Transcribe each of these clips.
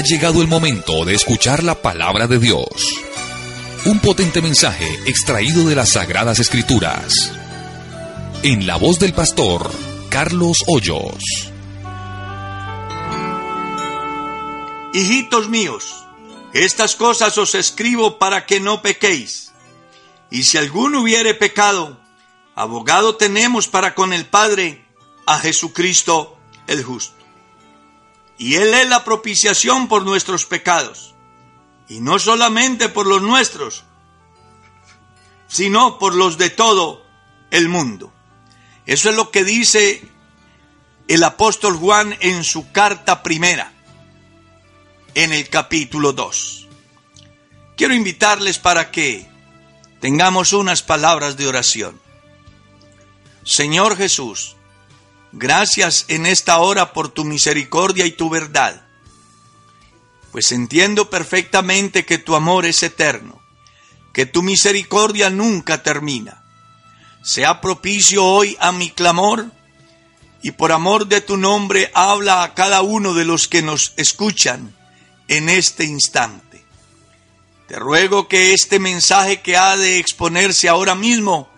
Ha llegado el momento de escuchar la palabra de Dios. Un potente mensaje extraído de las Sagradas Escrituras. En la voz del pastor Carlos Hoyos. Hijitos míos, estas cosas os escribo para que no pequéis. Y si alguno hubiere pecado, abogado tenemos para con el Padre a Jesucristo el justo. Y Él es la propiciación por nuestros pecados. Y no solamente por los nuestros, sino por los de todo el mundo. Eso es lo que dice el apóstol Juan en su carta primera, en el capítulo 2. Quiero invitarles para que tengamos unas palabras de oración. Señor Jesús, Gracias en esta hora por tu misericordia y tu verdad, pues entiendo perfectamente que tu amor es eterno, que tu misericordia nunca termina. Sea propicio hoy a mi clamor y por amor de tu nombre habla a cada uno de los que nos escuchan en este instante. Te ruego que este mensaje que ha de exponerse ahora mismo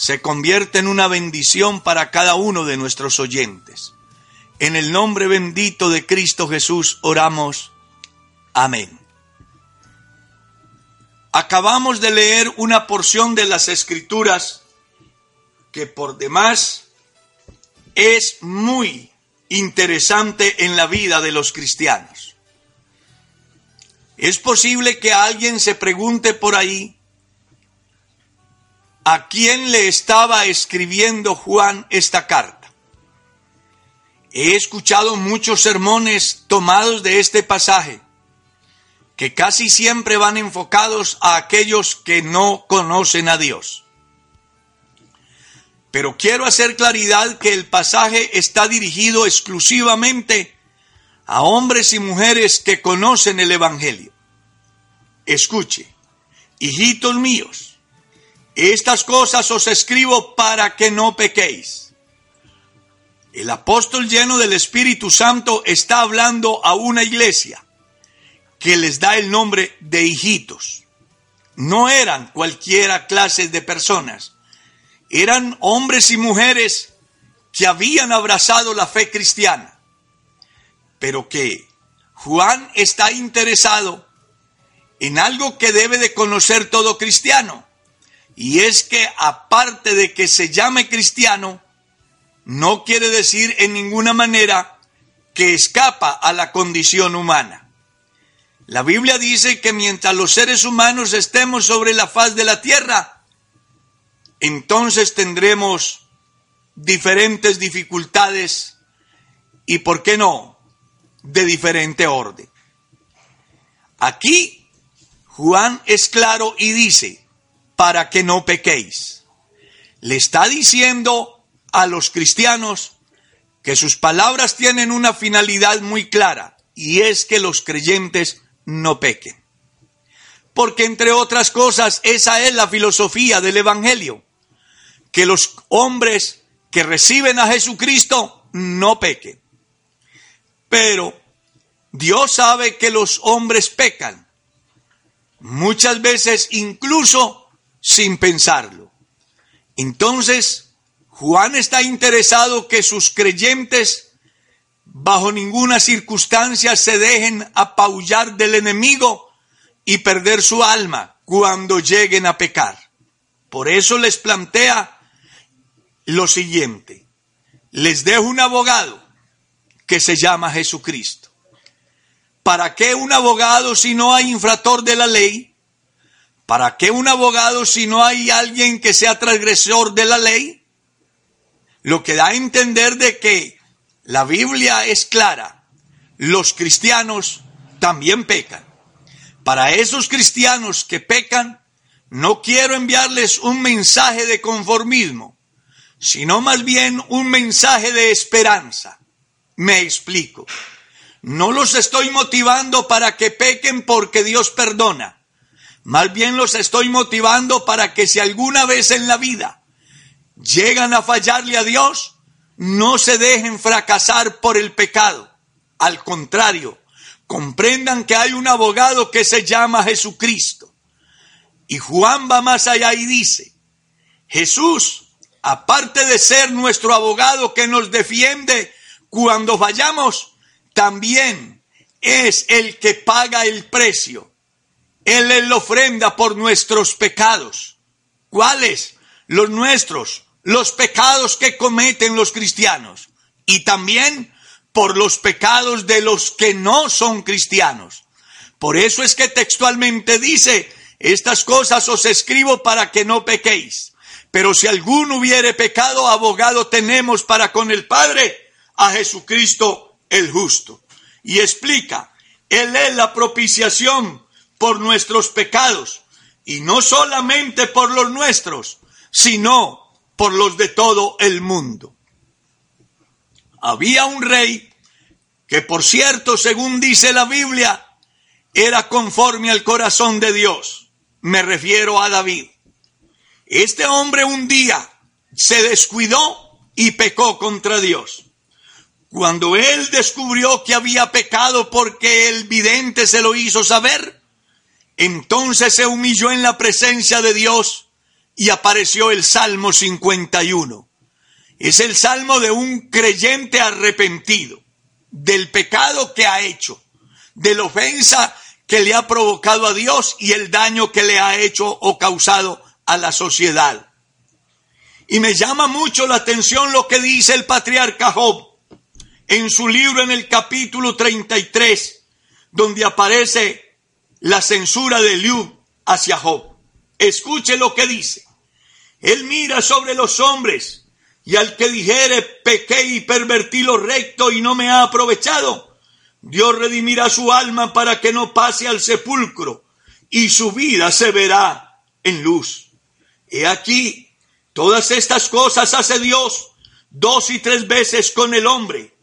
se convierte en una bendición para cada uno de nuestros oyentes. En el nombre bendito de Cristo Jesús oramos. Amén. Acabamos de leer una porción de las escrituras que por demás es muy interesante en la vida de los cristianos. Es posible que alguien se pregunte por ahí, a quién le estaba escribiendo Juan esta carta. He escuchado muchos sermones tomados de este pasaje, que casi siempre van enfocados a aquellos que no conocen a Dios. Pero quiero hacer claridad que el pasaje está dirigido exclusivamente a hombres y mujeres que conocen el Evangelio. Escuche, hijitos míos, estas cosas os escribo para que no pequéis. El apóstol lleno del Espíritu Santo está hablando a una iglesia que les da el nombre de hijitos. No eran cualquiera clase de personas, eran hombres y mujeres que habían abrazado la fe cristiana, pero que Juan está interesado en algo que debe de conocer todo cristiano y es que aparte de que se llame cristiano, no quiere decir en ninguna manera que escapa a la condición humana. La Biblia dice que mientras los seres humanos estemos sobre la faz de la tierra, entonces tendremos diferentes dificultades y, ¿por qué no?, de diferente orden. Aquí Juan es claro y dice, para que no pequéis. Le está diciendo a los cristianos que sus palabras tienen una finalidad muy clara y es que los creyentes no pequen. Porque entre otras cosas, esa es la filosofía del Evangelio, que los hombres que reciben a Jesucristo no pequen. Pero Dios sabe que los hombres pecan. Muchas veces incluso sin pensarlo. Entonces, Juan está interesado que sus creyentes bajo ninguna circunstancia se dejen apabullar del enemigo y perder su alma cuando lleguen a pecar. Por eso les plantea lo siguiente. Les dejo un abogado que se llama Jesucristo. ¿Para qué un abogado si no hay infractor de la ley? ¿Para qué un abogado si no hay alguien que sea transgresor de la ley? Lo que da a entender de que La Biblia es clara. Los cristianos también pecan. Para esos cristianos que pecan, no quiero enviarles un mensaje de conformismo, sino más bien un mensaje de esperanza. Me explico. No los estoy motivando para que pequen porque Dios perdona. Más bien los estoy motivando para que si alguna vez en la vida llegan a fallarle a Dios, no se dejen fracasar por el pecado. Al contrario, comprendan que hay un abogado que se llama Jesucristo. Y Juan va más allá y dice, Jesús, aparte de ser nuestro abogado que nos defiende cuando fallamos, también es el que paga el precio. Él es la ofrenda por nuestros pecados. ¿Cuáles? Los nuestros, los pecados que cometen los cristianos. Y también por los pecados de los que no son cristianos. Por eso es que textualmente dice, estas cosas os escribo para que no pequéis. Pero si alguno hubiere pecado, abogado tenemos para con el Padre a Jesucristo el justo. Y explica, Él es la propiciación por nuestros pecados, y no solamente por los nuestros, sino por los de todo el mundo había un rey que, por cierto, según dice la Biblia, era conforme al corazón de Dios. Me refiero a David. Este hombre un día se descuidó y pecó contra Dios. Cuando él descubrió que había pecado porque el vidente se lo hizo saber, entonces se humilló en la presencia de Dios y apareció el Salmo 51. Es el salmo de un creyente arrepentido del pecado que ha hecho, de la ofensa que le ha provocado a Dios y el daño que le ha hecho o causado a la sociedad. Y me llama mucho la atención lo que dice el patriarca Job en su libro en el capítulo 33, donde aparece la censura de Liu hacia Job. Escuche lo que dice. Él mira sobre los hombres y al que dijere, pequé y pervertí lo recto y no me ha aprovechado, Dios redimirá su alma para que no pase al sepulcro y su vida se verá en luz. He aquí, todas estas cosas hace Dios dos y tres veces con el hombre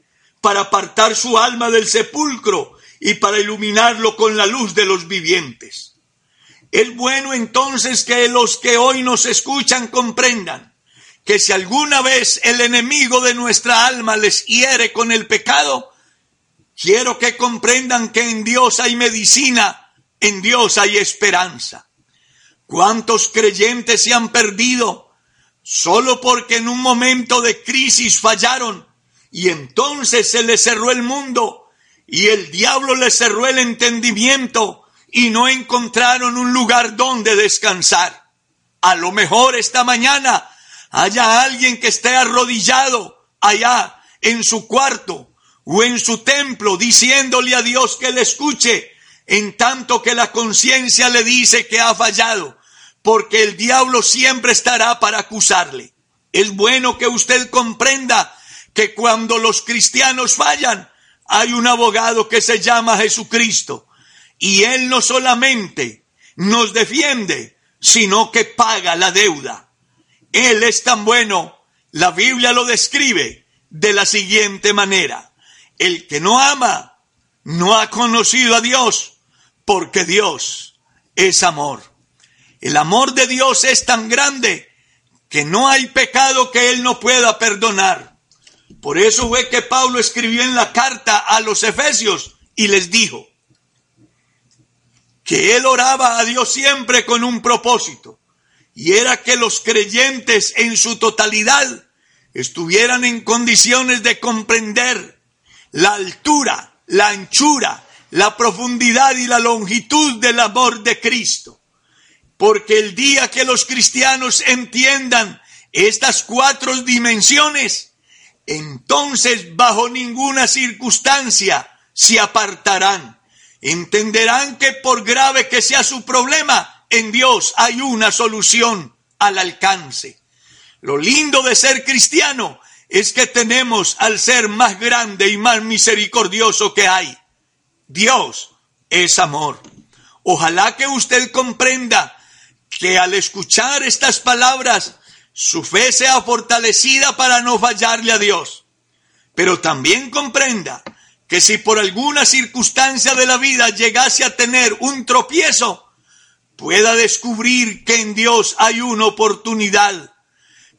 para apartar su alma del sepulcro y para iluminarlo con la luz de los vivientes. Es bueno entonces que los que hoy nos escuchan comprendan que si alguna vez el enemigo de nuestra alma les hiere con el pecado, quiero que comprendan que en Dios hay medicina, en Dios hay esperanza. ¿Cuántos creyentes se han perdido solo porque en un momento de crisis fallaron y entonces se les cerró el mundo y el diablo les cerró el entendimiento y no encontraron un lugar donde descansar? A lo mejor esta mañana haya alguien que esté arrodillado allá en su cuarto o en su templo diciéndole a Dios que le escuche, en tanto que la conciencia le dice que ha fallado, porque el diablo siempre estará para acusarle. Es bueno que usted comprenda que cuando los cristianos fallan, hay un abogado que se llama Jesucristo, y él no solamente nos defiende, sino que paga la deuda. Él es tan bueno, la Biblia lo describe de la siguiente manera. El que no ama no ha conocido a Dios porque Dios es amor. El amor de Dios es tan grande que no hay pecado que Él no pueda perdonar. Por eso fue que Pablo escribió en la carta a los Efesios y les dijo que Él oraba a Dios siempre con un propósito y era que los creyentes en su totalidad estuvieran en condiciones de comprender la altura, la anchura, la profundidad y la longitud del amor de Cristo. Porque el día que los cristianos entiendan estas cuatro dimensiones, entonces bajo ninguna circunstancia se apartarán. Entenderán que por grave que sea su problema, en Dios hay una solución al alcance. Lo lindo de ser cristiano es que tenemos al ser más grande y más misericordioso que hay. Dios es amor. Ojalá que usted comprenda que al escuchar estas palabras, su fe sea fortalecida para no fallarle a Dios. Pero también comprenda que si por alguna circunstancia de la vida llegase a tener un tropiezo, pueda descubrir que en Dios hay una oportunidad,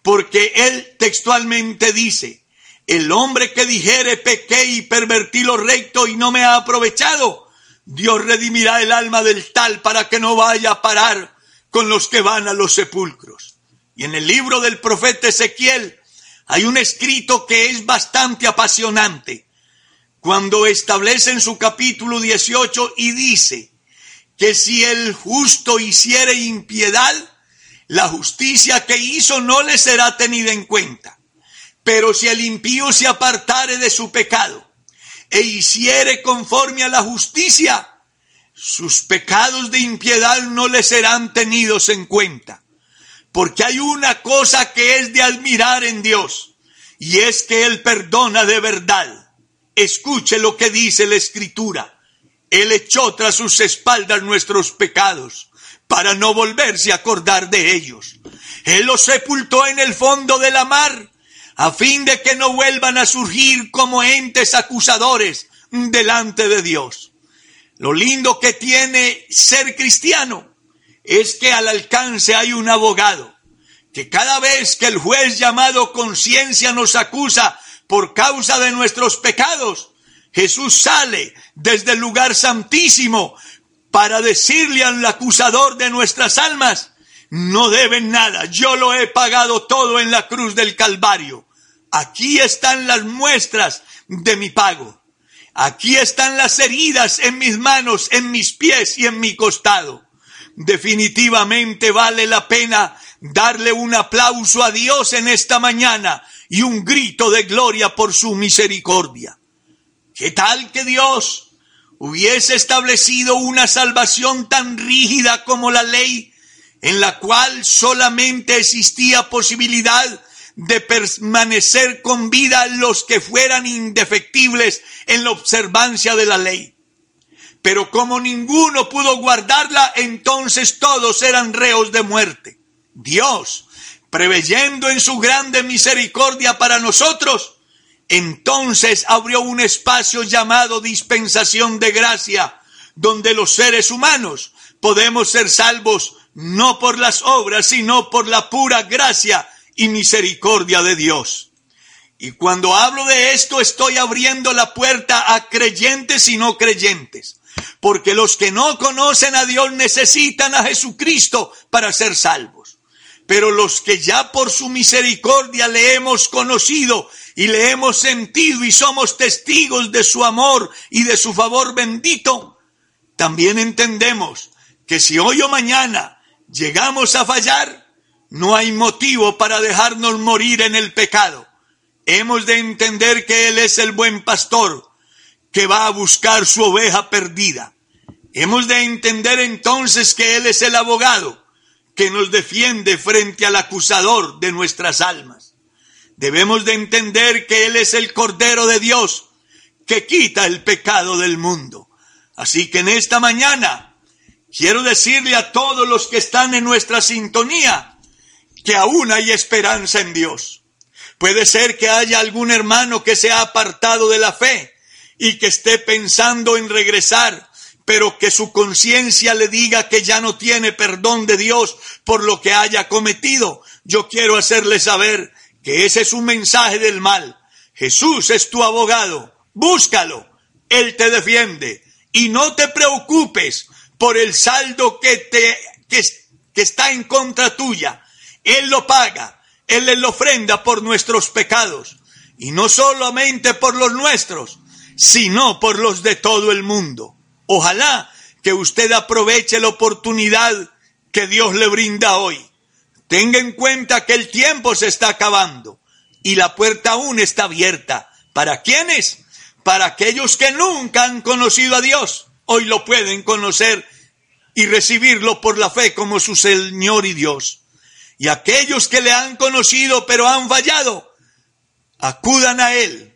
porque Él textualmente dice, el hombre que dijere pequé y pervertí lo recto y no me ha aprovechado, Dios redimirá el alma del tal para que no vaya a parar con los que van a los sepulcros. Y en el libro del profeta Ezequiel hay un escrito que es bastante apasionante, cuando establece en su capítulo 18 y dice que si el justo hiciere impiedad, la justicia que hizo no le será tenida en cuenta. Pero si el impío se apartare de su pecado e hiciere conforme a la justicia, sus pecados de impiedad no le serán tenidos en cuenta. Porque hay una cosa que es de admirar en Dios, y es que Él perdona de verdad. Escuche lo que dice la Escritura. Él echó tras sus espaldas nuestros pecados, para no volverse a acordar de ellos. Él los sepultó en el fondo de la mar, a fin de que no vuelvan a surgir como entes acusadores delante de Dios. Lo lindo que tiene ser cristiano es que al alcance hay un abogado, que cada vez que el juez llamado conciencia nos acusa por causa de nuestros pecados, Jesús sale desde el lugar santísimo para decirle al acusador de nuestras almas, no deben nada, yo lo he pagado todo en la cruz del Calvario. Aquí están las muestras de mi pago. Aquí están las heridas en mis manos, en mis pies y en mi costado. Definitivamente vale la pena darle un aplauso a Dios en esta mañana y un grito de gloria por su misericordia. ¿Qué tal que Dios hubiese establecido una salvación tan rígida como la ley, en la cual solamente existía posibilidad de permanecer con vida los que fueran indefectibles en la observancia de la ley. Pero como ninguno pudo guardarla, entonces todos eran reos de muerte. Dios, preveyendo en su grande misericordia para nosotros, entonces abrió un espacio llamado dispensación de gracia, donde los seres humanos podemos ser salvos no por las obras, sino por la pura gracia y misericordia de Dios. Y cuando hablo de esto estoy abriendo la puerta a creyentes y no creyentes, porque los que no conocen a Dios necesitan a Jesucristo para ser salvos. Pero los que ya por su misericordia le hemos conocido y le hemos sentido y somos testigos de su amor y de su favor bendito, también entendemos que si hoy o mañana llegamos a fallar, no hay motivo para dejarnos morir en el pecado. Hemos de entender que Él es el buen pastor que va a buscar su oveja perdida. Hemos de entender entonces que Él es el abogado que nos defiende frente al acusador de nuestras almas. Debemos de entender que Él es el Cordero de Dios que quita el pecado del mundo. Así que en esta mañana quiero decirle a todos los que están en nuestra sintonía, que aún hay esperanza en Dios. Puede ser que haya algún hermano que se ha apartado de la fe y que esté pensando en regresar, pero que su conciencia le diga que ya no tiene perdón de Dios por lo que haya cometido. Yo quiero hacerle saber que ese es un mensaje del mal. Jesús es tu abogado. Búscalo. Él te defiende. Y no te preocupes por el saldo que te, que, que está en contra tuya. Él lo paga, Él le ofrenda por nuestros pecados, y no solamente por los nuestros, sino por los de todo el mundo. Ojalá que usted aproveche la oportunidad que Dios le brinda hoy. Tenga en cuenta que el tiempo se está acabando y la puerta aún está abierta. ¿Para quiénes? Para aquellos que nunca han conocido a Dios. Hoy lo pueden conocer y recibirlo por la fe como su Señor y Dios y aquellos que le han conocido pero han fallado, Acudan a Él.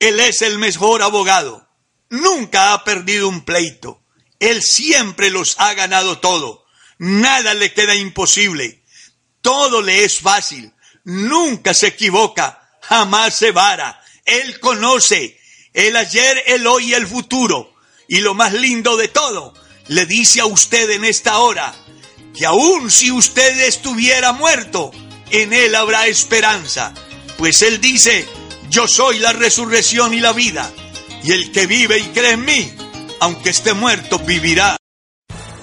Él es el mejor abogado. Nunca ha perdido un pleito. Él siempre los ha ganado todo. Nada le queda imposible. Todo le es fácil. Nunca se equivoca. Jamás se vara. Él conoce el ayer, el hoy y el futuro. Y lo más lindo de todo, le dice a usted en esta hora que aun si usted estuviera muerto, en Él habrá esperanza. Pues Él dice, yo soy la resurrección y la vida, y el que vive y cree en mí, aunque esté muerto, vivirá.